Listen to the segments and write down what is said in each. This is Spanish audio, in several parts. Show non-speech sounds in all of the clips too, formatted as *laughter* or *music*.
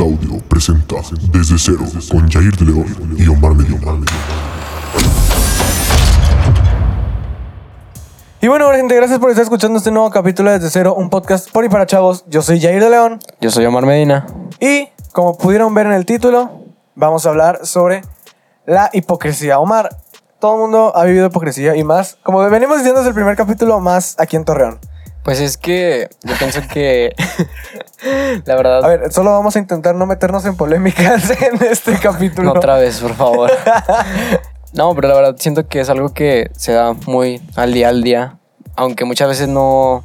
Audio presenta Desde Cero con Jair de León y Omar Medina. Y bueno, gente, gracias por estar escuchando este nuevo capítulo de Desde Cero, un podcast por y para chavos. Yo soy Jair de León Yo soy Omar Medina. y, como pudieron ver en el título, vamos a hablar sobre la hipocresía. Omar, todo el mundo ha vivido hipocresía y más, como venimos diciendo desde el primer capítulo, más aquí en Torreón. Pues es que yo pienso que *laughs* la verdad A ver, solo vamos a intentar no meternos en polémicas *laughs* en este capítulo. no otra vez, por favor. *laughs* No, pero la verdad siento que es algo que se da muy al día al día, aunque muchas veces no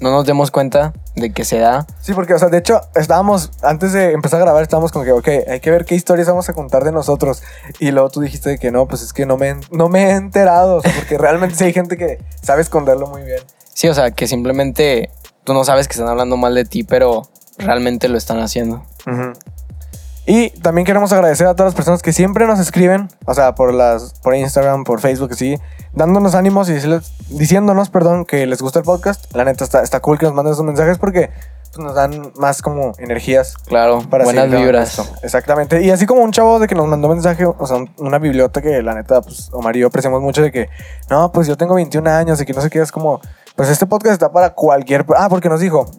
no nos demos cuenta de que se da. Sí, porque, o sea, de hecho, estábamos, antes de empezar a grabar, estábamos como que, ok, hay que ver qué historias vamos a contar de nosotros. Y luego tú dijiste que no, pues es que no me, no me he enterado, o sea, porque realmente sí hay gente que sabe esconderlo muy bien. Sí, o sea, que simplemente tú no sabes que están hablando mal de ti, pero realmente lo están haciendo. Y también queremos agradecer a todas las personas que siempre nos escriben, o sea, por las por Instagram, por Facebook, sí, dándonos ánimos y decirles- diciéndonos, perdón, que les gusta el podcast. La neta está, está cool que nos manden esos mensajes porque pues, nos dan más como energías Claro, para buenas vibras. esto. Exactamente. Y así como un chavo de que nos mandó mensaje, o sea, una biblioteca que la neta, pues Omar y yo apreciamos mucho de que, no, pues yo tengo 21 años y que no sé qué, es como, pues este podcast está para cualquier... Ah, porque nos dijo,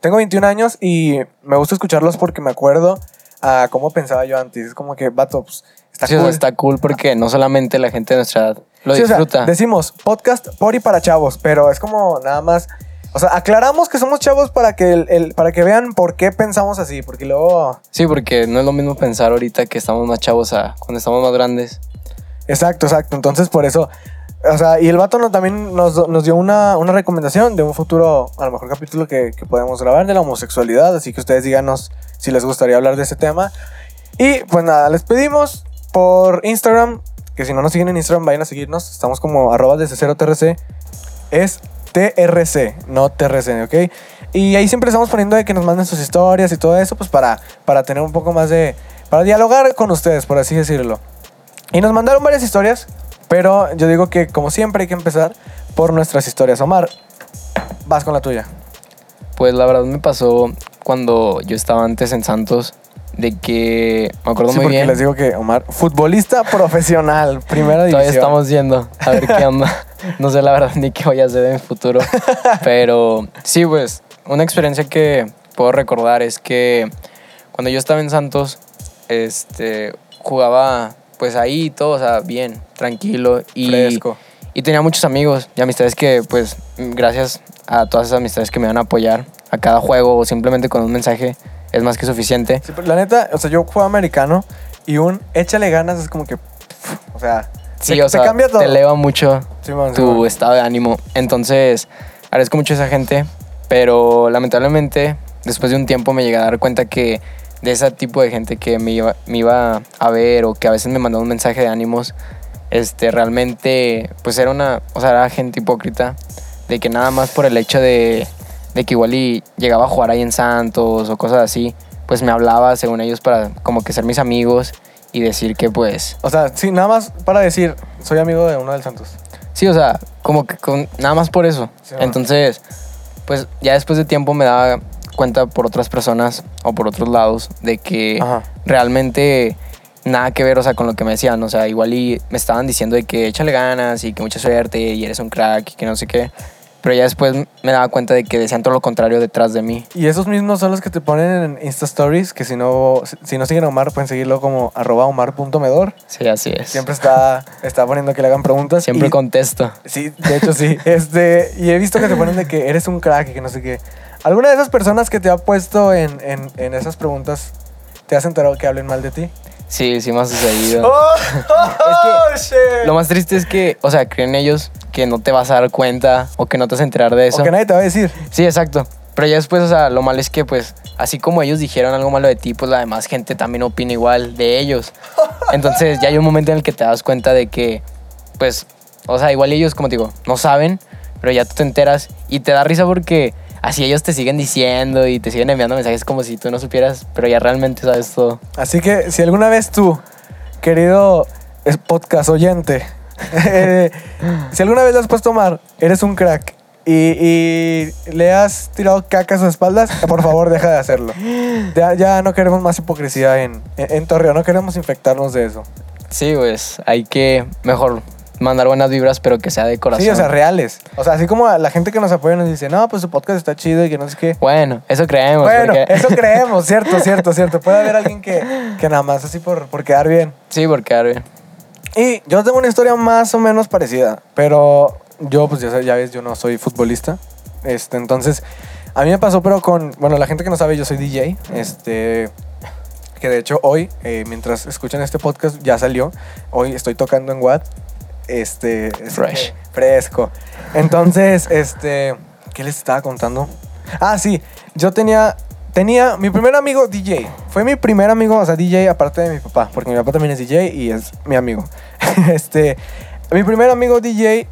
tengo 21 años y me gusta escucharlos porque me acuerdo a cómo pensaba yo antes. Es como que, vato, pues está Sí, o sea, cool. está cool porque no solamente la gente de nuestra edad lo Sí, o sea, disfruta. decimos podcast por y para chavos, pero es como nada más. O sea, aclaramos que somos chavos para que, el, el- para que vean por qué pensamos así, porque luego. Sí, porque no es lo mismo pensar ahorita que estamos más chavos a cuando estamos más grandes. Exacto, exacto. Entonces, por eso. O sea, y el vato también nos, dio una, una recomendación de un futuro, a lo mejor capítulo que, podemos grabar de la homosexualidad. Así que ustedes díganos si les gustaría hablar de ese tema. Y pues nada, les pedimos por Instagram, que si no nos siguen en Instagram, vayan a seguirnos. Estamos como arroba desde cero TRC. Es TRC, no TRC, ¿ok? Y ahí siempre estamos poniendo de que nos manden sus historias y todo eso, pues para, para tener un poco más de... Para dialogar con ustedes, por así decirlo. Y nos mandaron varias historias, pero yo digo que como siempre hay que empezar por nuestras historias. Omar, vas con la tuya. Pues la verdad me pasó cuando yo estaba antes en Santos de que me acuerdo Sí, muy porque bien. les digo que Omar, futbolista profesional, *laughs* primera división. Todavía estamos yendo a ver qué onda. *laughs* No sé la verdad ni qué voy a hacer en el futuro. Pero sí, pues una experiencia que puedo recordar es que cuando yo estaba en Santos, este, jugaba pues ahí todo, o sea, bien, tranquilo y Fresco. y tenía muchos amigos y amistades que pues gracias a todas esas amistades que me van a apoyar a cada juego o simplemente con un mensaje es más que suficiente. Sí, pero la neta, o sea, yo juego americano y un échale ganas es como que, o sea, Sí, te, o te sea, cambia todo. te eleva mucho tu estado de ánimo. Entonces, agradezco mucho a esa gente, pero lamentablemente después de un tiempo me llegué a dar cuenta que de ese tipo de gente que me iba, me iba a ver o que a veces me mandaba un mensaje de ánimos, este, realmente, pues era una, o sea, era gente hipócrita, de que nada más por el hecho de, de que igual y llegaba a jugar ahí en Santos o cosas así, pues me hablaba según ellos para como que ser mis amigos y decir que pues O sea, sí, nada más para decir, soy amigo de uno del Santos. Sí, o sea, como que con, nada más por eso. Sí. Entonces, pues ya después de tiempo me daba cuenta por otras personas o por otros lados de que Ajá. realmente nada que ver, o sea, con lo que me decían. O sea, igual y me estaban diciendo de que échale ganas y que mucha suerte y eres un crack y que no sé qué. Pero ya después me daba cuenta de que decían todo lo contrario detrás de mí. Y esos mismos son los que te ponen en Insta Stories, que si no, si no siguen a Omar, pueden seguirlo como arroba omar.medor. Sí, así es. Siempre está, está poniendo que le hagan preguntas. Siempre y- contesto. Sí, de hecho sí. *laughs* Este, y he visto que te ponen de que eres un crack y que no sé qué. ¿Alguna de esas personas que te ha puesto en, en, en esas preguntas te has enterado que hablen mal de ti? Sí, sí me ha sucedido. *laughs* ¡Oh, Es Lo más triste es que, o sea, creen ellos que no te vas a dar cuenta o que no te vas a enterar de eso. O que nadie te va a decir. Sí, exacto. Pero ya después, o sea, lo malo es que, pues, así como ellos dijeron algo malo de ti, pues la demás gente también opina igual de ellos. *laughs* Entonces ya hay un momento en el que te das cuenta de que, pues, o sea, igual ellos, como te digo, no saben, pero ya tú te enteras y te da risa porque así ellos te siguen diciendo y te siguen enviando mensajes como si tú no supieras, pero ya realmente sabes todo. Así que si alguna vez tú, querido podcast oyente, *laughs* eh, si alguna vez le has puesto Omar, eres un crack y, y le has tirado caca a sus espaldas, por favor deja de hacerlo. Ya, ya no queremos más hipocresía en, en, en Torreón, no queremos infectarnos de eso. Sí, pues hay que mejor mandar buenas vibras, pero que sea de corazón. Sí, o sea, reales. O sea, así como la gente que nos apoya nos dice, no, pues su podcast está chido y que no sé qué. Bueno, eso creemos. Bueno, porque- eso *laughs* creemos, cierto, cierto, cierto. Puede haber alguien que, que nada más así por, por quedar bien. Sí, porque a ver, Y yo tengo una historia más o menos parecida, pero yo, pues ya, ya ves, yo no soy futbolista. Este, entonces, a mí me pasó, pero con, bueno, la gente que no sabe, yo soy DJ. Este, que de hecho hoy, eh, mientras escuchan este podcast, ya salió. Hoy estoy tocando en Watt. Este, es Fresh. fresco. Entonces, este, ¿qué les estaba contando? Ah, sí, yo tenía, tenía mi primer amigo DJ. Fue mi primer amigo, o sea, DJ aparte de mi papá, porque mi papá también es DJ y es mi amigo. *laughs* este, mi primer amigo DJ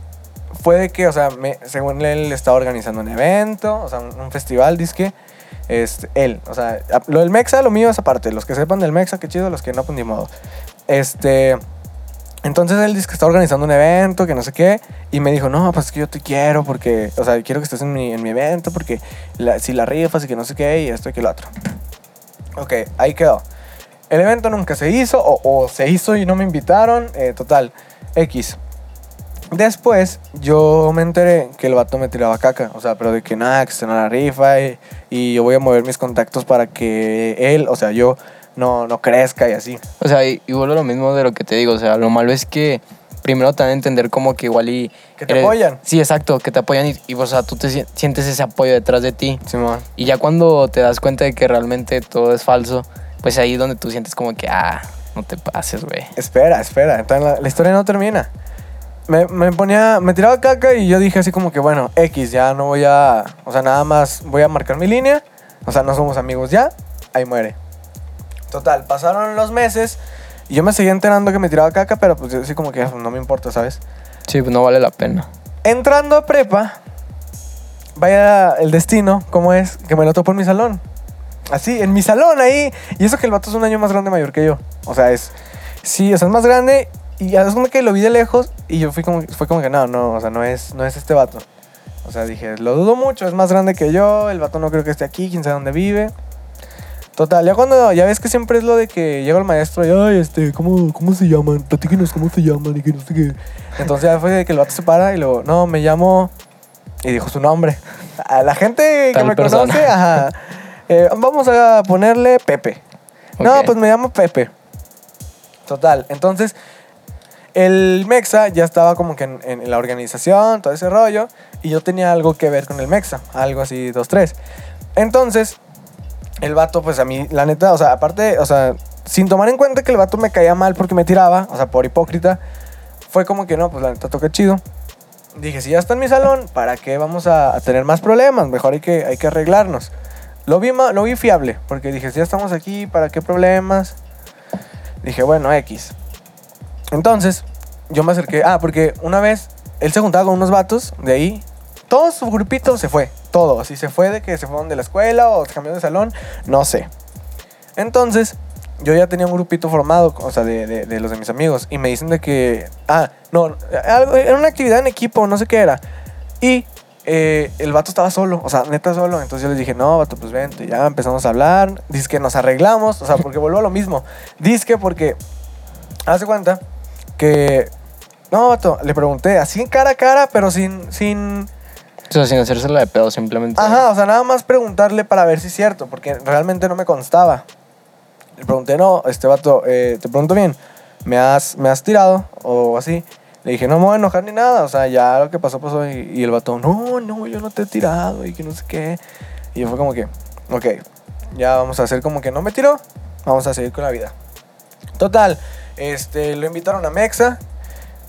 fue de que, o sea, me- según él estaba organizando un evento, o sea, un, un festival, disque. Este, él, o sea, lo del Mexa, lo mío es aparte. Los que sepan del Mexa, qué chido, los que no, pues ni modo. Este, entonces él dice que está organizando un evento, que no sé qué, y me dijo, no, pues es que yo te quiero porque, o sea, quiero que estés en mi, en mi evento porque si la rifas y que no sé qué, y esto y que lo otro. Ok, ahí quedó. El evento nunca se hizo, o, se hizo y no me invitaron, eh, total, X. Después yo me enteré que el vato me tiraba caca, o sea, pero de que nada, que se no la rifa y yo voy a mover mis contactos para que él, o sea, yo no, no crezca y así. o sea, y, y vuelvo a lo mismo de lo que te digo, o sea, lo malo es que primero a entender como que igual y... Que te apoyan. Sí, exacto, que te apoyan y, y, o sea, tú te si- sientes ese apoyo detrás de ti. Simón. Y ya cuando te das cuenta de que realmente todo es falso, pues ahí es donde tú sientes como que, ah, no te pases, güey. Espera, espera. Entonces la, la historia no termina. Me, me ponía, me tiraba caca y yo dije así como que, bueno, X, ya no voy a, o sea, nada más voy a marcar mi línea. O sea, no somos amigos ya, ahí muere. Total, pasaron los meses y yo me seguía enterando que me tiraba caca, pero pues así como que no me importa, ¿sabes? Sí, pues no vale la pena. Entrando a prepa, vaya el destino, ¿cómo es? Que me lo topo en mi salón. Así, en mi salón ahí. Y eso que el vato es un año más grande mayor que yo. O sea, es. Sí, o sea, es más grande. Y es como que lo vi de lejos. Y yo fui como, fue como que no, no, o sea, no es, no es este vato. O sea, dije, lo dudo mucho, es más grande que yo. El vato no creo que esté aquí, quién sabe dónde vive. Total, ya cuando, ya ves que siempre es lo de que llega el maestro y, ay, este, ¿cómo, cómo se llaman? Platíquenos cómo se llaman y que no sé qué. Entonces ya fue de que el vato se para y luego, no, me llamo. Y dijo su nombre. A la gente que me persona. conoce, ajá. *laughs* Eh, vamos a ponerle Pepe. No, pues me llamo Pepe. Total, entonces el Mexa ya estaba como que en, en la organización, todo ese rollo, y yo tenía algo que ver con el Mexa, algo así, dos, tres. Entonces, el vato, pues a mí, la neta, o sea, aparte, o sea, sin tomar en cuenta que el vato me caía mal porque me tiraba, o sea, por hipócrita, fue como que no, pues la neta toca chido. Dije, si ya está en mi salón, ¿para qué vamos a, tener más problemas? Mejor hay que, hay que arreglarnos. Lo vi, lo vi fiable, porque dije, si ya estamos aquí, ¿para qué problemas? Dije, bueno, X. Entonces, yo me acerqué. Ah, porque una vez él se juntaba con unos vatos de ahí. Todo su grupito se fue. Todo. Así se fue de que se fueron de la escuela o se cambió de salón. No sé. Entonces, yo ya tenía un grupito formado, o sea, de, de- los de mis amigos. Y me dicen de que. Ah, no. algo- era una actividad en equipo, no sé qué era. Y eh, el vato estaba solo, o sea, neta solo. Entonces yo les dije, no, vato, pues vente. Ya empezamos a hablar. Dice que nos arreglamos, o sea, porque vuelvo a lo mismo. Dice que porque. Hace cuenta que. No, vato, le pregunté así cara a cara, pero sin. sin O sea, sin hacérsela de pedo, simplemente. Ajá, o sea, nada más preguntarle para ver si es cierto, porque realmente no me constaba. Le pregunté, no, este vato, eh, te pregunto bien, ¿me has, ¿me has tirado? O así. Le dije, no me voy a enojar ni nada, o sea, ya lo que pasó, pasó. Y, y el vato, no, no, yo no te he tirado y que no sé qué. Y yo fue como que, ok, ya vamos a hacer como que no me tiró, vamos a seguir con la vida. Total, este, lo invitaron a Mexa.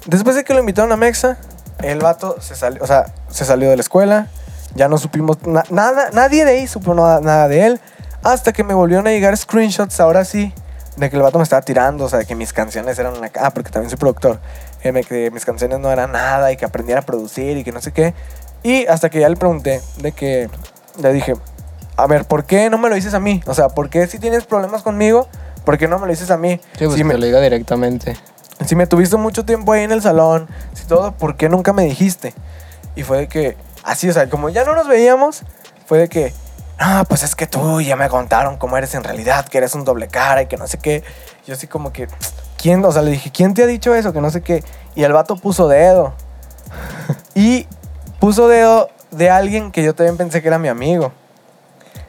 Después de que lo invitaron a Mexa, el vato se salió, o sea, se salió de la escuela. Ya no supimos na- nada, nadie de ahí supo nada, nada de él. Hasta que me volvieron a llegar screenshots, ahora sí, de que el vato me estaba tirando, o sea, de que mis canciones eran una... Ah, porque también soy productor. Eh, que mis canciones no eran nada y que aprendiera a producir y que no sé qué. Y hasta que ya le pregunté de que... Le dije, a ver, ¿por qué no me lo dices a mí? O sea, ¿por qué si tienes problemas conmigo? ¿Por qué no me lo dices a mí? Sí, pues Si que me- lo diga directamente. Si me tuviste mucho tiempo ahí en el salón, si todo, ¿por qué nunca me dijiste? Y fue de que Así, o sea, como ya no nos veíamos, fue de que, no, pues es que tú ya me contaron cómo eres en realidad, que eres un doble cara y que no sé qué. Yo así como que, ¿quién? O sea, le dije, ¿quién te ha dicho eso? Que no sé qué. Y el vato puso dedo. y puso dedo de alguien que yo también pensé que era mi amigo.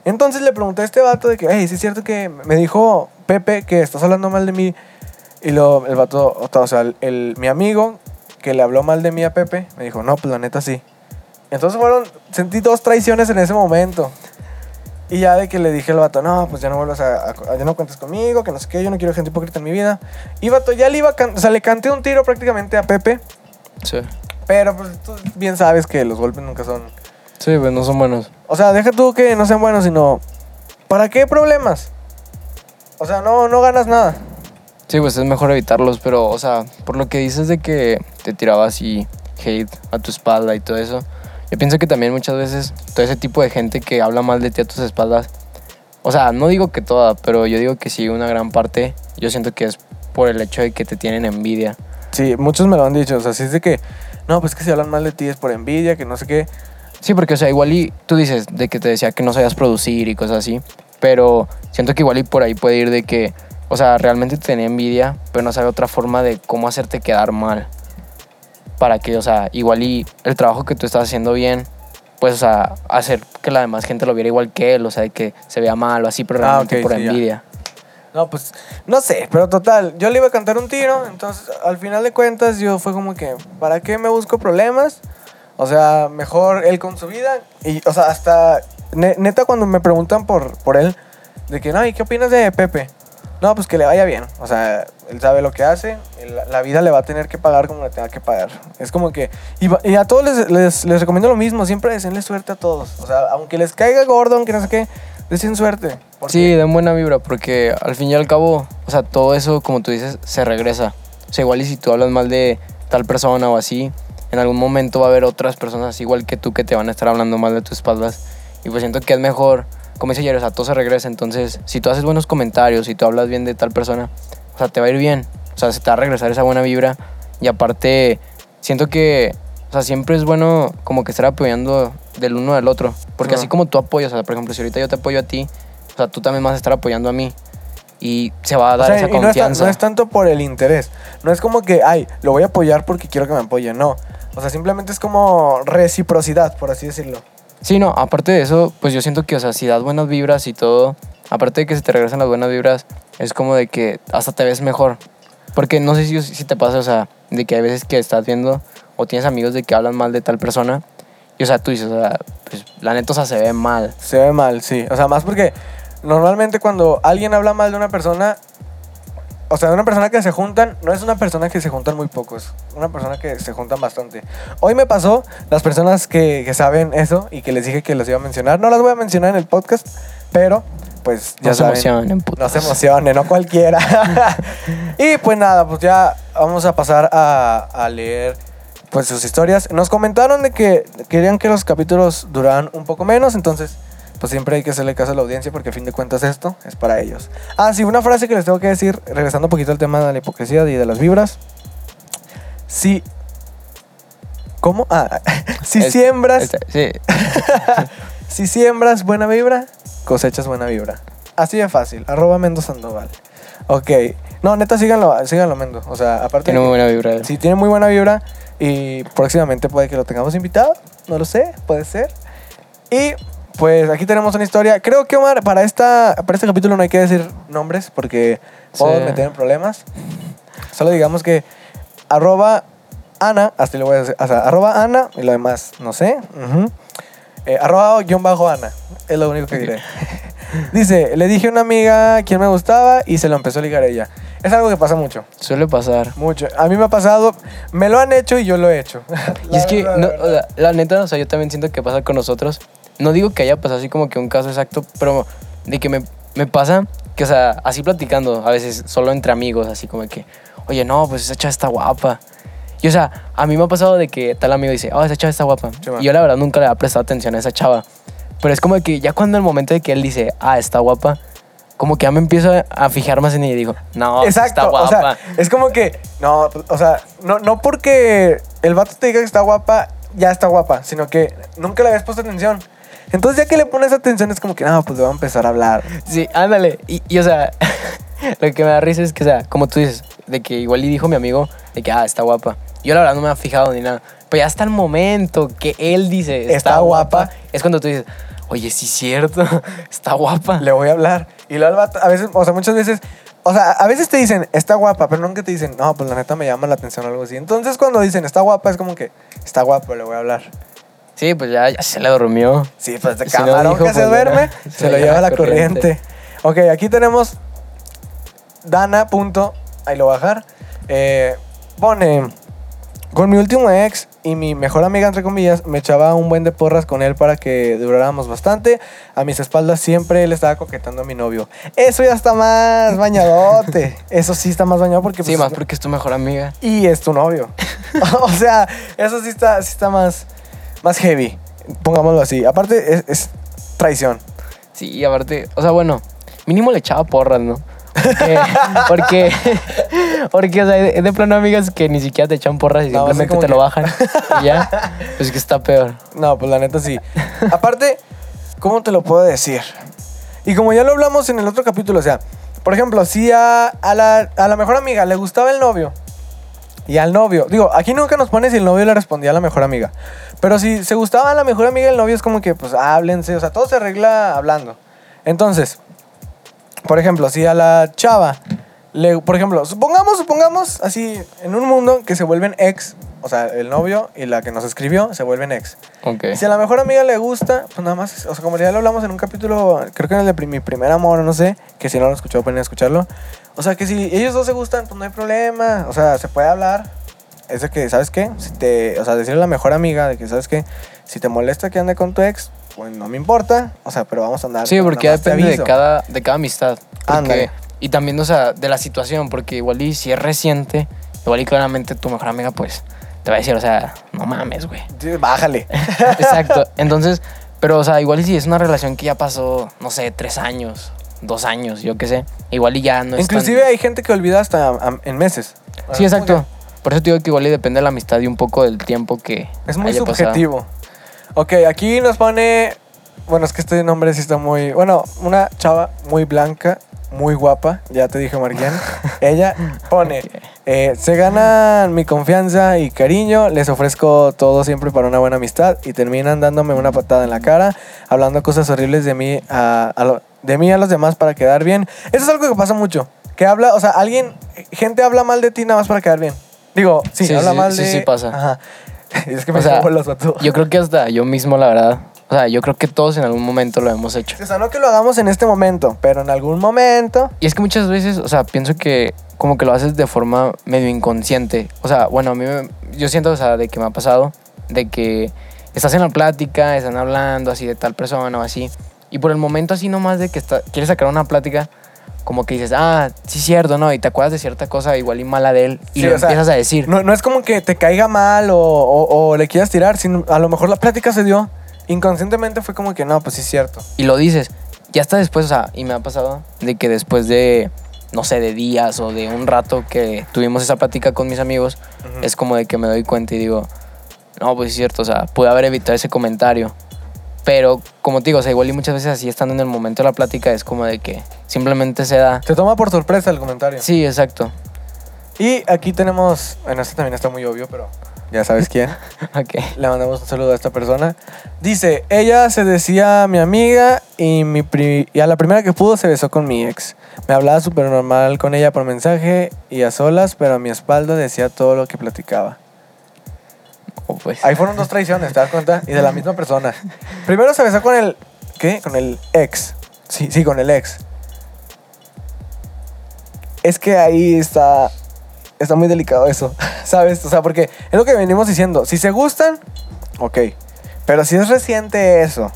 Entonces le pregunté a este vato de que, hey, ¿sí es cierto que me dijo Pepe que estás hablando mal de mí? Y luego el vato, o sea, el, el- mi amigo que le habló mal de mí a Pepe, me dijo, no, pues la neta sí. Entonces fueron, sentí dos traiciones en ese momento. Y ya de que le dije al vato, no, pues ya no vuelvas a, a- ya no cuentes conmigo, que no sé qué, yo no quiero gente hipócrita en mi vida. Y vato, ya le iba a o sea, le canté un tiro prácticamente a Pepe, Sí. pero pues tú bien sabes que los golpes nunca son... Sí, pues no son buenos. O sea, deja tú que no sean buenos, sino, ¿para qué problemas? O sea, no, no ganas nada. Sí, pues es mejor evitarlos, pero, o sea, por lo que dices de que te tiraba así hate a tu espalda y todo eso, yo pienso que también muchas veces todo ese tipo de gente que habla mal de ti a tus espaldas, o sea, no digo que toda, pero yo digo que sí, una gran parte, yo siento que es por el hecho de que te tienen envidia. Sí, muchos me lo han dicho, o sea, si es de que, no, pues que si hablan mal de ti es por envidia, que no sé qué. Sí, porque, o sea, igual y tú dices de que te decía que no sabías producir y cosas así, pero siento que igual y por ahí puede ir de que, o sea, realmente te tenía envidia, pero no sabe otra forma de cómo hacerte quedar mal. Para que, o sea, igual y el trabajo que tú estás haciendo bien, pues, o sea, hacer que la demás gente lo viera igual que él, o sea, que se vea mal o así, pero Ah, realmente por sí, ya. envidia. No, pues, no sé, pero total, yo le iba a cantar un tiro, entonces al final de cuentas yo fue como que, ¿para qué me busco problemas? O sea, mejor él con su vida. Y, o sea, hasta, ne- neta, cuando me preguntan por, por él, de que, no, ¿y qué opinas de Pepe? No, pues que le vaya bien. O sea, él sabe lo que hace, la, vida le va a tener que pagar como le tenga que pagar. Es como que, y, y a todos les, les, recomiendo lo mismo, siempre deseenle suerte a todos. O sea, aunque les caiga gordo, aunque no sé qué, deseen suerte. Sí, den buena vibra, porque al fin y al cabo, o sea, todo eso, como tú dices, se regresa. O sea, igual y si tú hablas mal de tal persona o así, en algún momento va a haber otras personas igual que tú que te van a estar hablando mal de tus espaldas. Y pues siento que es mejor, como dice Jerry, o sea, todo se regresa. Entonces, si tú haces buenos comentarios, si tú hablas bien de tal persona, o sea, te va a ir bien. O sea, se te va a regresar esa buena vibra. Y aparte, siento que, o sea, siempre es bueno como que estar apoyando del uno al otro. Porque Sí. así como tú apoyas, o sea, por ejemplo, si ahorita yo te apoyo a ti, o sea, tú también vas a estar apoyando a mí. Y se va a O dar sea, esa y no es, confianza. no es tanto por el interés. No es como que, ay, lo voy a apoyar porque quiero que me apoye. No. O sea, simplemente es como reciprocidad, por así decirlo. Sí, no, aparte de eso, pues yo siento que, o sea, si das buenas vibras y todo, aparte de que se te regresan las buenas vibras, es como de que hasta te ves mejor. Porque no sé si, si te pasa, o sea, de que hay veces que estás viendo o tienes amigos de que hablan mal de tal persona y, o sea, tú dices, o sea, pues la neta, o sea, se ve mal. Se ve mal, sí. O sea, más porque normalmente cuando alguien habla mal de una persona, o sea, de una persona que se juntan, no es una persona que se juntan muy pocos, una persona que se juntan bastante. Hoy me pasó, las personas que, que saben eso y que les dije que los iba a mencionar, no las voy a mencionar en el podcast, pero pues ya No se saben. emocionen, putos. No se emocionen, no cualquiera. *laughs* y pues nada, pues ya vamos a pasar a, a leer pues sus historias. Nos comentaron de que querían que los capítulos duraran un poco menos, entonces pues siempre hay que hacerle caso a la audiencia porque a fin de cuentas esto es para ellos. Ah, sí, una frase que les tengo que decir, regresando un poquito al tema de la hipocresía y de las vibras. Si... ¿Cómo? Ah, *laughs* si siembras... Este, sí, *laughs* Si siembras buena vibra, cosechas buena vibra. Así de fácil. Arroba Mendo Sandoval. Ok. No, neta, síganlo, síganlo Mendo. O sea, aparte... tiene muy buena vibra. Sí, tiene muy buena vibra. Y próximamente puede que lo tengamos invitado. No lo sé, puede ser. Y pues aquí tenemos una historia. Creo que Omar, para, esta, para este capítulo no hay que decir nombres porque podemos Sí. meter en problemas. Solo digamos que arroba Ana, hasta le voy a decir, o sea, arroba Ana y lo demás, no sé. ujú. Eh, arroba guion bajo Ana, es lo único que diré. *laughs* Dice, le dije a una amiga quién me gustaba y se lo empezó a ligar ella. Es algo que pasa mucho. Suele pasar. Mucho. A mí me ha pasado, me lo han hecho y yo lo he hecho. *laughs* Y es que, La no, sea, la neta, o sea, yo también siento que pasa con nosotros. No digo que haya pasado así como que un caso exacto, pero de que me, me pasa que, o sea, así platicando, a veces solo entre amigos, así como que, oye, no, pues esa chava está guapa. Y, o sea, a mí me ha pasado de que tal amigo dice, oh, esa chava está guapa. Sí, y yo, la verdad, nunca le había prestado atención a esa chava. Pero es como que ya cuando el momento de que él dice, ah, está guapa, como que ya me empiezo a, a fijar más en ella y digo, no, pues, Exacto, está guapa. o sea, es como que, no, o sea, no, no porque el vato te diga que está guapa, ya está guapa, sino que nunca le habías puesto atención. Entonces ya que le pones atención es como que, no, pues le voy a empezar a hablar. Sí, ándale. Y, y, o sea, *laughs* lo que me da risa es que, o sea, como tú dices, de que igual y dijo mi amigo de que, ah, está guapa. Yo la verdad no me he fijado ni nada. Pero ya hasta el momento que él dice, está, Está guapa, guapa. es cuando tú dices, oye, sí es cierto, *laughs* está guapa. Le voy a hablar. Y luego vato, a veces, o sea, muchas veces, o sea, a veces te dicen, está guapa, pero nunca te dicen, no, pues la neta me llama la atención o algo así. Entonces cuando dicen, está guapa, es como que, está guapa, le voy a hablar. Sí, pues ya, ya se le durmió. Sí, pues de Si no camarón dijo, que se pues, duerme, *laughs* se lo lleva la corriente. Ok, aquí tenemos Dana. Punto, ahí lo voy a bajar. Eh, pone, con mi último ex y mi mejor amiga, entre comillas, me echaba un buen de porras con él para que duráramos bastante. A mis espaldas siempre él estaba coquetando a mi novio. Eso ya está más bañadote. *laughs* Eso sí está más bañado porque... Sí, pues, más porque es tu mejor amiga. y es tu novio. *laughs* o sea, eso sí está, sí está más, más heavy. Pongámoslo así. Aparte, es, es traición. Sí, y aparte, o sea, bueno, mínimo le echaba porras, ¿no? Porque, *laughs* porque, porque, o sea, es de plano amigas que ni siquiera te echan porras y No, simplemente te lo bajan y ya. *laughs* Pues que está peor. No, pues la neta sí. Aparte, ¿cómo te lo puedo decir? Y como ya lo hablamos en el otro capítulo, o sea, por ejemplo, si a, a la, a la mejor amiga le gustaba el novio y al novio, digo, aquí nunca nos pone si el novio le respondía a la mejor amiga, pero si se gustaba a la mejor amiga del novio es como que, pues, háblense, o sea, todo se arregla hablando. Entonces, por ejemplo, si a la chava, le, por ejemplo, supongamos, supongamos, así, en un mundo que se vuelven ex, o sea, el novio y la que nos escribió se vuelven ex. Ok. Si a la mejor amiga le gusta, pues nada más, o sea, como ya lo hablamos en un capítulo, creo que en el de mi primer amor, no sé, que si no lo escuchó, pueden escucharlo. O sea, que si ellos dos se gustan, pues no hay problema, o sea, se puede hablar. Es de que, ¿sabes qué? Si te, o sea, decirle a la mejor amiga de que, ¿sabes qué? Si te molesta que ande con tu ex, pues no me importa, o sea, pero vamos a andar. Sí, porque ya depende de cada, de cada amistad. Porque- y también, o sea, de la situación, porque igual y si es reciente, igual y claramente tu mejor amiga, pues, te va a decir, o sea, no mames, güey. Sí, bájale. *laughs* Exacto. *laughs* Entonces, pero, o sea, igual y si es una relación que ya pasó, no sé, tres años, dos años, yo qué sé. Igual y ya no es tan- Inclusive hay gente que olvida hasta en meses. Sí, exacto. Por eso te digo que igual y depende de la amistad y un poco del tiempo que Es muy haya pasado. subjetivo. Ok, aquí nos pone. Bueno, es que este nombre sí está muy. Bueno, una chava muy blanca, muy guapa. Ya te dije, Marian. *laughs* Ella pone. eh, se ganan mi confianza y cariño. Les ofrezco todo siempre para una buena amistad. Y terminan dándome una patada en la cara. Hablando cosas horribles de mí a, a lo- de mí a los demás para quedar bien. Eso es algo que pasa mucho. Que habla, o sea, alguien. Gente habla mal de ti nada más para quedar bien. Digo, sí, Sí, habla sí, mal sí, de. sí pasa. Ajá. *laughs* Es que me O sea, los. Yo creo que hasta yo mismo, la verdad. O sea, yo creo que todos en algún momento lo hemos hecho. O sea, no que lo hagamos en este momento, pero en algún momento. Y es que muchas veces, o sea, pienso que como que lo haces de forma medio inconsciente. O sea, bueno, a mí me- yo siento, o sea, de que me ha pasado, de que estás en la plática, están hablando así de tal persona o así, y por el momento así nomás de que está, quieres sacar una plática, como que dices, ah, sí, cierto, ¿no? Y te acuerdas de cierta cosa igual y mala de él, y Sí, lo o sea, empiezas a decir. No, no es como que te caiga mal o, o- o le quieras tirar, sino a lo mejor la plática se dio. Inconscientemente fue como que no, pues sí es cierto. y lo dices. Ya hasta después, o sea, y me ha pasado de que después de, no sé, de días o de un rato que tuvimos esa plática con mis amigos, Ujú. es como de que me doy cuenta y digo, no, pues es cierto, o sea, pude haber evitado ese comentario. Pero, como te digo, o sea, igual y muchas veces así estando en el momento de la plática es como de que simplemente se da. Te toma por sorpresa el comentario. Sí, exacto. Y aquí tenemos. Bueno, este también está muy obvio, pero ya sabes quién. *laughs* Ok. Le mandamos un saludo a esta persona. Dice, ella se decía mi amiga y, mi pri- y a la primera que pudo se besó con mi ex. Me hablaba súper normal con ella por mensaje y a solas, pero a mi espalda decía todo lo que platicaba. Pues. Ahí fueron dos traiciones, ¿te das cuenta? Y de la misma persona. Primero se besó con el... ¿Qué? Con el ex. Sí, sí, con el ex. Es que ahí está... Está muy delicado eso, *laughs* ¿sabes? O sea, porque es lo que venimos diciendo. Si se gustan, ok. Pero si es reciente eso,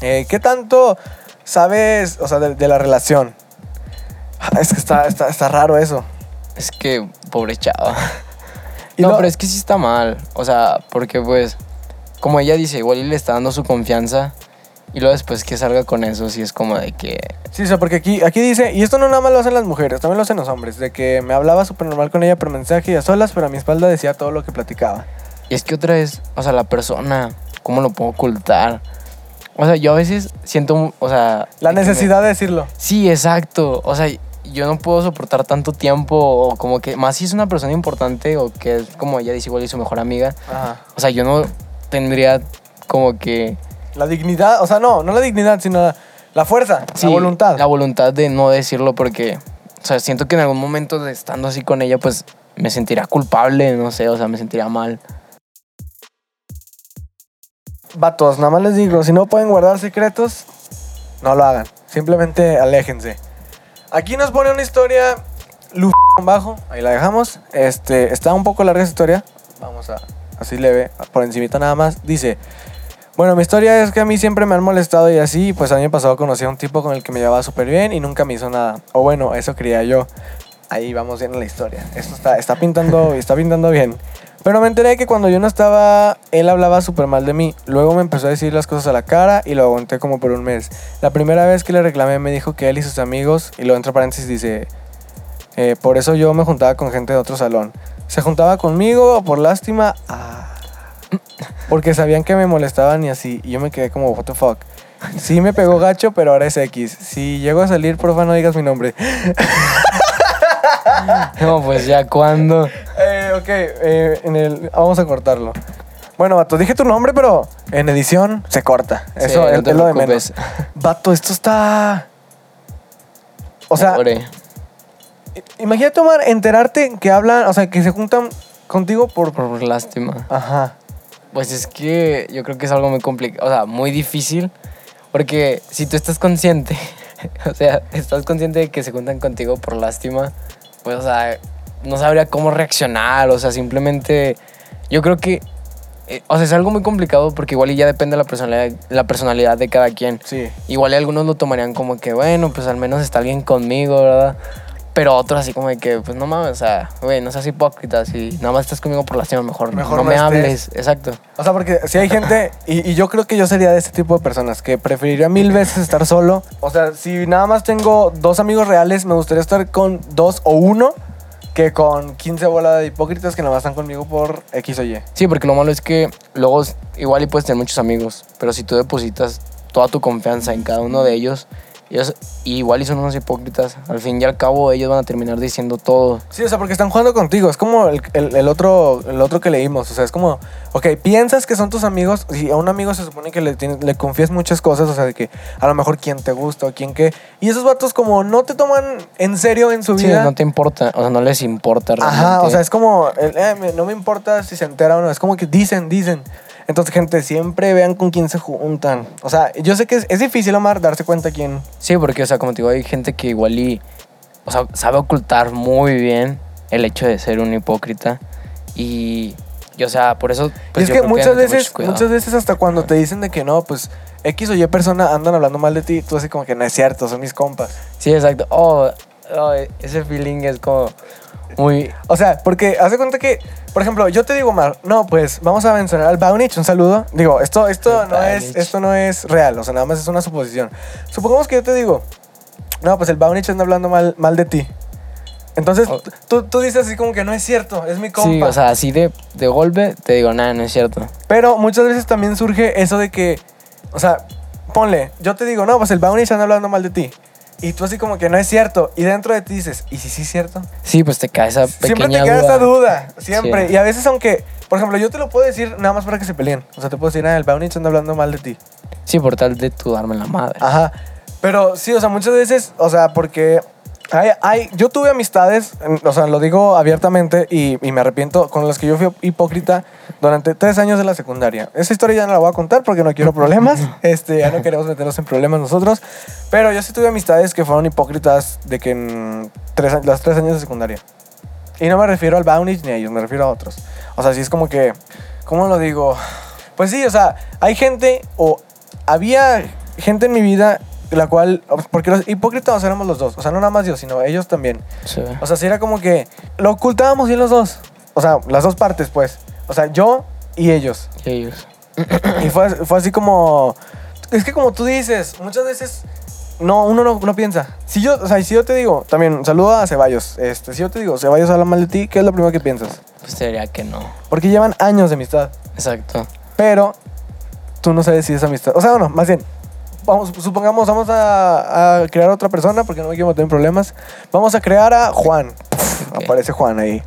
eh, ¿qué tanto sabes, o sea, de, de la relación? Ah, Es que está, está, está raro eso. Es que, pobre chava. *laughs* Y no, lo- pero es que sí está mal. O sea, porque pues, como ella dice, igual y le está dando su confianza. Y luego después que salga con eso, sí es como de que. Sí, o sea, porque aquí, aquí dice, y esto no nada más lo hacen las mujeres, también lo hacen los hombres, de que me hablaba súper normal con ella por mensaje y a solas, pero a mi espalda decía todo lo que platicaba. Y es que otra vez, o sea, la persona, ¿cómo lo puedo ocultar? O sea, yo a veces siento, o sea... La me- necesidad de decirlo. Sí, exacto. O sea, yo no puedo soportar tanto tiempo o como que, más si es una persona importante o que es como ella dice igual y su mejor amiga. Ajá. O sea, yo no tendría como que... La dignidad, o sea, no, no la dignidad, sino la, la fuerza, sí, la voluntad. La voluntad de no decirlo porque, o sea, siento que en algún momento de estando así con ella, pues me sentiría culpable, no sé, o sea, me sentiría mal. Vatos, nada más les digo, si no pueden guardar secretos, no lo hagan. Simplemente aléjense. Aquí nos pone una historia luz bajo, ahí la dejamos. Este, está un poco larga esa historia. Vamos a así leve, por encimita nada más. Dice, bueno, mi historia es que a mí siempre me han molestado y así, pues año pasado conocí a un tipo con el que me llevaba súper bien y nunca me hizo nada. O bueno, eso creía yo. Ahí vamos bien en la historia. Esto está, está pintando, está pintando bien. Pero me enteré que cuando yo no estaba, él hablaba súper mal de mí. Luego me empezó a decir las cosas a la cara y lo aguanté como por un mes. La primera vez que le reclamé me dijo que él y sus amigos, y luego entre paréntesis dice, eh, por eso yo me juntaba con gente de otro salón. Se juntaba conmigo por lástima, ah, porque sabían que me molestaban y así. Y yo me quedé como, what the fuck. Sí me pegó gacho, pero ahora es X. Si llego a salir, porfa no digas mi nombre. *laughs* No, pues ya cuando... Eh, ok, eh, en el, vamos a cortarlo. Bueno, vato, dije tu nombre, pero en edición se corta. Eso no es, te es lo de preocupes. menos. Vato, esto está. O sea, imagínate, Omar, enterarte que hablan, o sea, que se juntan contigo por. Por lástima. Ajá. Pues es que yo creo que es algo muy complicado, o sea, muy difícil, porque si tú estás consciente, *laughs* o sea, estás consciente de que se juntan contigo por lástima, pues, o sea, no sabría cómo reaccionar, o sea, simplemente, yo creo que, eh, o sea, es algo muy complicado porque igual y ya depende de la personalidad, la personalidad de cada quien. Sí. Igual y algunos lo tomarían como que, bueno, pues al menos está alguien conmigo, ¿verdad? Pero otros así como de que, pues no mames, o sea, güey, no seas hipócrita, si nada más estás conmigo por lástima, mejor, Mejor no, no me estés. hables, exacto. O sea, porque si hay gente, y, y yo creo que yo sería de este tipo de personas, que preferiría mil veces estar solo. O sea, si nada más tengo dos amigos reales, me gustaría estar con dos o uno que con 15 bolas de hipócritas que nada más están conmigo por X o Y. Sí, porque lo malo es que luego igual y puedes tener muchos amigos, pero si tú depositas toda tu confianza en cada uno de ellos, ellos y igual y son unos hipócritas, al fin y al cabo ellos van a terminar diciendo todo. Sí, o sea, porque están jugando contigo. Es como el, el- el otro, el otro que leímos. O sea, es como, ok, piensas que son tus amigos. Y a un amigo se supone que le, tienes- le confías muchas cosas. O sea, de que a lo mejor quién te gusta o quién qué. Y esos vatos, como no te toman en serio en su Sí, vida. no te importa, o sea, no les importa realmente. Ajá, o sea, es como, eh, no me importa si se entera o no. Es como que dicen, dicen. Entonces, gente, siempre vean con quién se juntan. O sea, yo sé que es, es difícil, Omar, darse cuenta quién. Sí, porque, o sea, como te digo, hay gente que igual y, o sea, sabe ocultar muy bien el hecho de ser un hipócrita y, y, o sea, por eso, y pues es que muchas veces, muchas veces hasta cuando te dicen de que no, pues X o Y persona andan hablando mal de ti, tú así como que no es cierto, son mis compas. Sí, exacto. Oh, oh, ese feeling es como muy... O sea, porque hace cuenta que, por ejemplo, yo te digo, Omar, no, pues vamos a mencionar al Baunich, un saludo. Digo, esto, esto, El no es, esto no es real, o sea, nada más es una suposición. Supongamos que yo te digo, no, pues el Baunich anda hablando mal, mal de ti. Entonces, Oh. tú, tú dices así como que no es cierto, es mi compa. Sí, o sea, así de, de golpe te digo, nada, no es cierto. Pero muchas veces también surge eso de que, o sea, ponle, yo te digo, no, pues el Baunich anda hablando mal de ti. Y tú así como que no es cierto. Y dentro de ti dices, ¿y si sí es cierto? Sí, pues te cae esa pequeña Siempre te queda duda. esa duda, siempre. Sí. Y a veces aunque, por ejemplo, yo te lo puedo decir nada más para que se peleen. O sea, te puedo decir, ah, el Baunich anda hablando mal de ti. Sí, por tal de tu darme la madre. Ajá. Pero sí, o sea, muchas veces, o sea, porque hay, hay, yo tuve amistades, o sea, lo digo abiertamente y, y me arrepiento, con las que yo fui hipócrita durante tres años de la secundaria. Esa historia ya no la voy a contar porque no quiero problemas. *laughs* este, ya no queremos meternos en problemas nosotros. Pero yo sí tuve amistades que fueron hipócritas de que en tres, los tres años de secundaria. Y no me refiero al Bounty ni a ellos, me refiero a otros. O sea, sí es como que, ¿cómo lo digo? Pues sí, o sea, hay gente o había gente en mi vida la cual, porque los hipócritas éramos los dos, o sea, no nada más yo, sino ellos también. Sí. O sea, sí era como que lo ocultábamos bien los dos. O sea, las dos partes, pues. O sea, yo y ellos. Y ellos. *clears throat* Y fue, fue así como... Es que como tú dices, muchas veces... No, uno no, no piensa. Si yo, o sea, si yo te digo, también, saludo a Ceballos. Este, si yo te digo, Ceballos habla mal de ti, ¿qué es lo primero que piensas? Pues te diría que no. Porque llevan años de amistad. Exacto. Pero tú no sabes si es amistad. O sea, bueno, más bien. Vamos, supongamos, vamos a, a crear otra persona porque no me quiero meter en problemas. Vamos a crear a Juan. Ok. Aparece Juan ahí.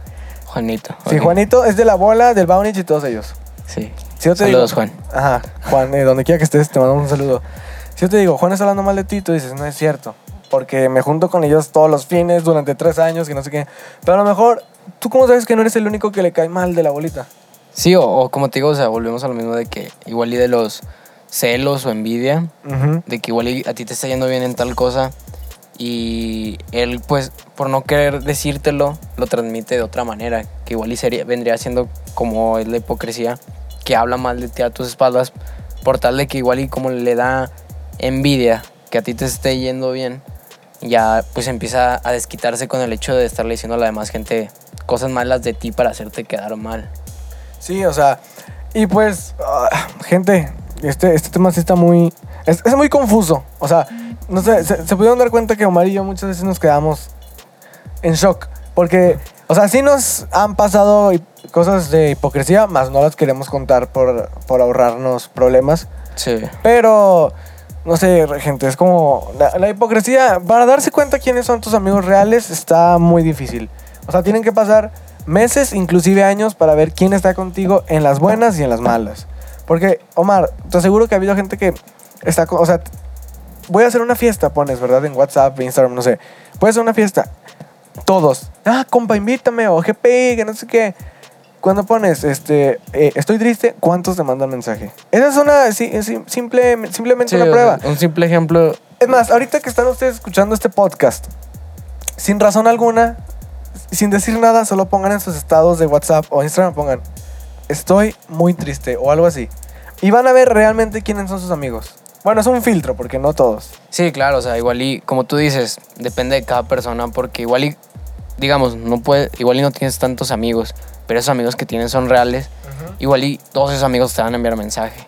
Juanito. Sí, ok. Juanito es de la bola, del Bounich y todos ellos. Sí. Si yo te Saludos, digo- Juan. Ajá, Juan, eh, donde quiera que estés, te mandamos un saludo. Si yo te digo, Juan está hablando mal de ti, tú dices, no es cierto. Porque me junto con ellos todos los fines durante tres años y no sé qué. Pero a lo mejor, ¿tú cómo sabes que no eres el único que le cae mal de la bolita? Sí, o, o como te digo, o sea, volvemos a lo mismo de que igual y de los celos o envidia, de que igual a ti te está yendo bien en tal cosa y él pues por no querer decírtelo lo transmite de otra manera, que igual y sería, vendría siendo como es la hipocresía, que habla mal de ti a tus espaldas por tal de que igual y como le da envidia que a ti te esté yendo bien, ya pues empieza a desquitarse con el hecho de estarle diciendo a la demás gente cosas malas de ti para hacerte quedar mal. Sí, o sea, y pues, ah, gente, este, este tema sí está muy, es, es muy confuso. O sea, no sé, se, se pudieron dar cuenta que Omar y yo muchas veces nos quedamos en shock. Porque, o sea, sí nos han pasado cosas de hipocresía, más no las queremos contar por, por ahorrarnos problemas. Sí. Pero, no sé, gente, es como la, la hipocresía, para darse cuenta quiénes son tus amigos reales, está muy difícil. O sea, tienen que pasar meses, inclusive años, para ver quién está contigo en las buenas y en las malas. Porque, Omar, te aseguro que ha habido gente que está, o sea, voy a hacer una fiesta, pones, ¿verdad? En WhatsApp, Instagram, no sé. Voy a hacer una fiesta. Todos. Ah, compa, invítame. O GPI, que no sé qué. Cuando pones, este, eh, estoy triste, ¿cuántos te mandan mensaje? Esa es una, simple, simplemente Sí, una prueba. un simple ejemplo. Es más, ahorita que están ustedes escuchando este podcast, sin razón alguna, sin decir nada, solo pongan en sus estados de WhatsApp o Instagram, pongan, estoy muy triste o algo así. Y van a ver realmente quiénes son sus amigos. Bueno, es un filtro, porque no todos. Sí, claro, o sea, igual y, como tú dices, depende de cada persona, porque igual y, digamos, no puede, igual y no tienes tantos amigos, pero esos amigos que tienes son reales, igual y todos esos amigos te van a enviar mensaje.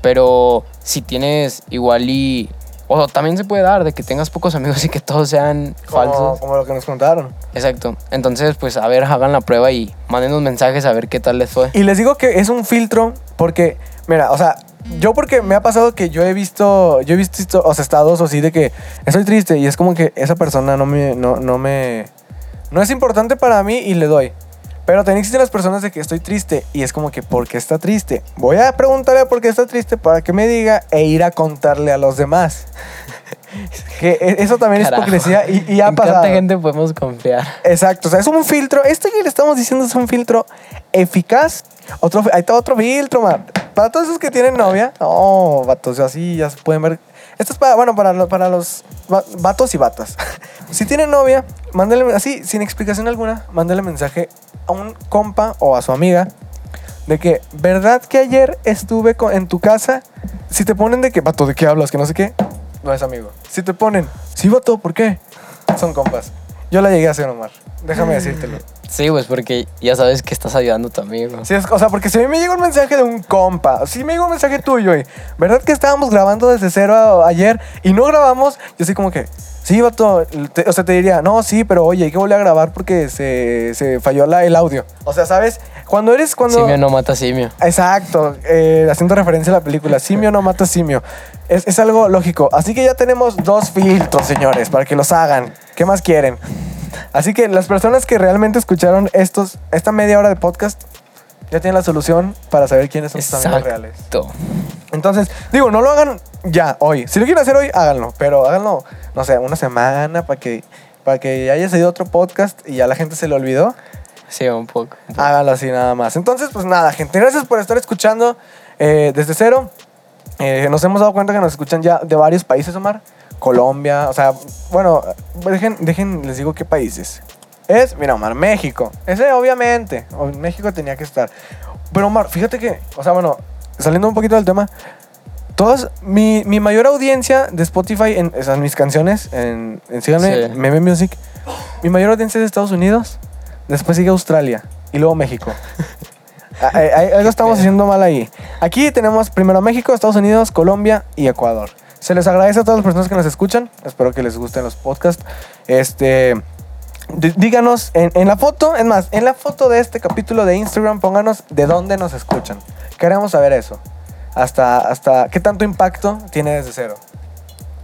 Pero si tienes igual y, o también se puede dar de que tengas pocos amigos y que todos sean Como, falsos. como lo que nos contaron. Exacto. Entonces, pues, a ver, hagan la prueba y manden unos mensajes a ver qué tal les fue. Y les digo que es un filtro porque, mira, o sea, yo porque me ha pasado que yo he visto, yo he visto o sea, estados así de que estoy triste y es como que esa persona no me, no, no me, no es importante para mí y le doy. Pero también existen las personas de que estoy triste y es como que, ¿por qué está triste? Voy a preguntarle por qué está triste para que me diga e ir a contarle a los demás. *laughs* que e- eso también es hipocresía y, y ha ¿En pasado. cuánta gente podemos confiar? Exacto, o sea, es un filtro. Esto que le estamos diciendo es un filtro eficaz. Otro, está otro filtro, man. Para todos esos que tienen novia, no, vatos, así ya se pueden ver. Esto es para, bueno, para, para los va- vatos y batas. *laughs* si tienen novia, mándale, así, sin explicación alguna, mándale mensaje a un compa o a su amiga de que, ¿verdad que ayer estuve en tu casa? Si te ponen de que, vato, ¿de qué hablas? Que no sé qué, no es amigo. Si te ponen, sí, vato, ¿por qué? Son compas. Yo la llegué a hacer, Omar. Déjame decírtelo. Sí, pues porque ya sabes que estás ayudando a tu amigo. Sí, es- o sea, porque si a mí me llega un mensaje de un compa, si me llega un mensaje tuyo y, ¿verdad que estábamos grabando desde cero a- ayer y no grabamos? Yo así como que, sí, vato, te- o sea, te diría, no, sí, pero oye, hay que volver a grabar porque se, se falló la- el audio. O sea, ¿sabes? Cuando eres, cuando... Simio no mata simio. Exacto, eh, haciendo referencia a la película Simio no mata simio. Es, es algo lógico. Así que ya tenemos dos filtros, señores, para que los hagan. ¿Qué más quieren? Así que las personas que realmente escucharon estos, esta media hora de podcast ya tienen la solución para saber quiénes son sus amigos reales. Exacto. Entonces, digo, no lo hagan ya, hoy. Si lo quieren hacer hoy, háganlo. Pero háganlo, no sé, una semana para que, para que haya salido otro podcast y ya la gente se le olvidó. Sí, un poco. un poco. Hágalo así nada más. Entonces, pues nada, gente. Gracias por estar escuchando eh, desde cero. Eh, nos hemos dado cuenta que nos escuchan ya de varios países, Omar. Colombia, o sea, bueno, dejen, dejen, les digo qué países. Es, mira, Omar, México. Ese, obviamente. México tenía que estar. Pero, Omar, fíjate que, o sea, bueno, saliendo un poquito del tema, todas, mi, mi mayor audiencia de Spotify en, en mis canciones, en, en síganme, Sí. Meme Music, mi mayor audiencia es de Estados Unidos, después sigue Australia y luego México. *laughs* Ah, eh, Algo estamos haciendo mal ahí. Aquí tenemos primero México, Estados Unidos, Colombia y Ecuador. Se les agradece a todas las personas que nos escuchan. Espero que les gusten los podcasts. Este, díganos en, en la foto, es más, en la foto de este capítulo de Instagram, pónganos de dónde nos escuchan. Queremos saber eso. Hasta, hasta qué tanto impacto tiene desde cero.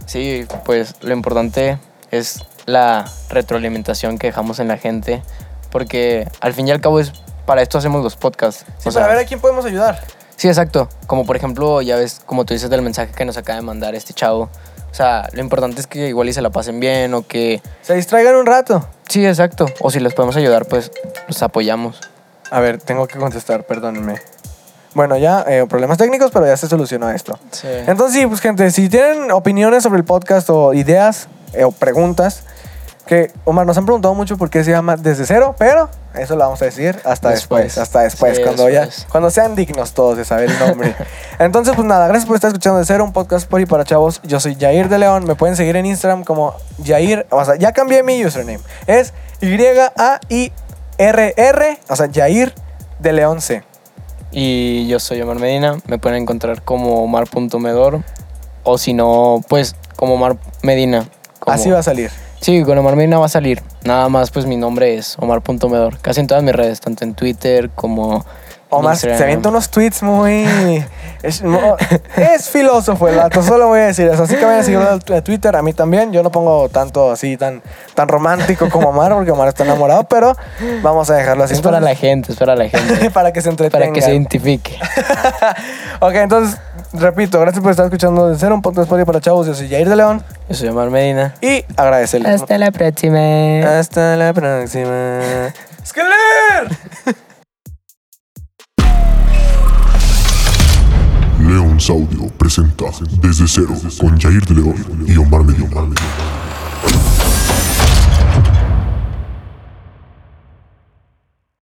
Sí, pues lo importante es la retroalimentación que dejamos en la gente, porque al fin y al cabo es para esto hacemos los podcasts. Sí, O sea, para ver a quién podemos ayudar. Sí, exacto. Como por ejemplo, ya ves, como tú dices del mensaje que nos acaba de mandar este chavo. O sea, lo importante es que igual y se la pasen bien o que... Se distraigan un rato. Sí, exacto. O si les podemos ayudar, pues los apoyamos. A ver, tengo que contestar, perdónenme. Bueno, ya, eh, problemas técnicos, pero ya se solucionó esto. Sí. Entonces, sí, pues gente, si tienen opiniones sobre el podcast o ideas eh, o preguntas, que Omar nos han preguntado mucho por qué se llama Desde Cero, pero eso lo vamos a decir hasta después, Después. hasta después, Sí, cuando después. ya, cuando sean dignos todos de saber el nombre. *laughs* Entonces, pues nada, gracias por estar escuchando Desde Cero, un podcast por y para chavos. Yo soy Jair de León, me pueden seguir en Instagram como Jair, o sea, ya cambié mi username, es Y-A-I-R-R, o sea, Jair de León C. Y yo soy Omar Medina. Me pueden encontrar como omar.medor. O si no, pues como Omar Medina. como- Así va a salir. Sí, con Omar Medina va a salir. Nada más, pues mi nombre es Omar.medor. Casi en todas mis redes, tanto en Twitter como. Omar Instagram. se avienta unos tweets muy. Es, es filósofo el dato, solo voy a decir eso. Así que vayan a seguirlo a Twitter, a mí también. Yo no pongo tanto así, tan, tan romántico como Omar, porque Omar está enamorado, pero vamos a dejarlo así. Es para la gente, es para la gente. *laughs* para que se entretengan. para que se identifique. *laughs* ok, entonces, repito, gracias por estar escuchando de cero un podcast por y para chavos. Yo soy Jair de León Yo soy Omar Medina. y agradecerles. Hasta la próxima. Hasta la próxima. *laughs* ¡Skeler! León Saudio presenta Desde Cero con Jair de León y Omar Medina.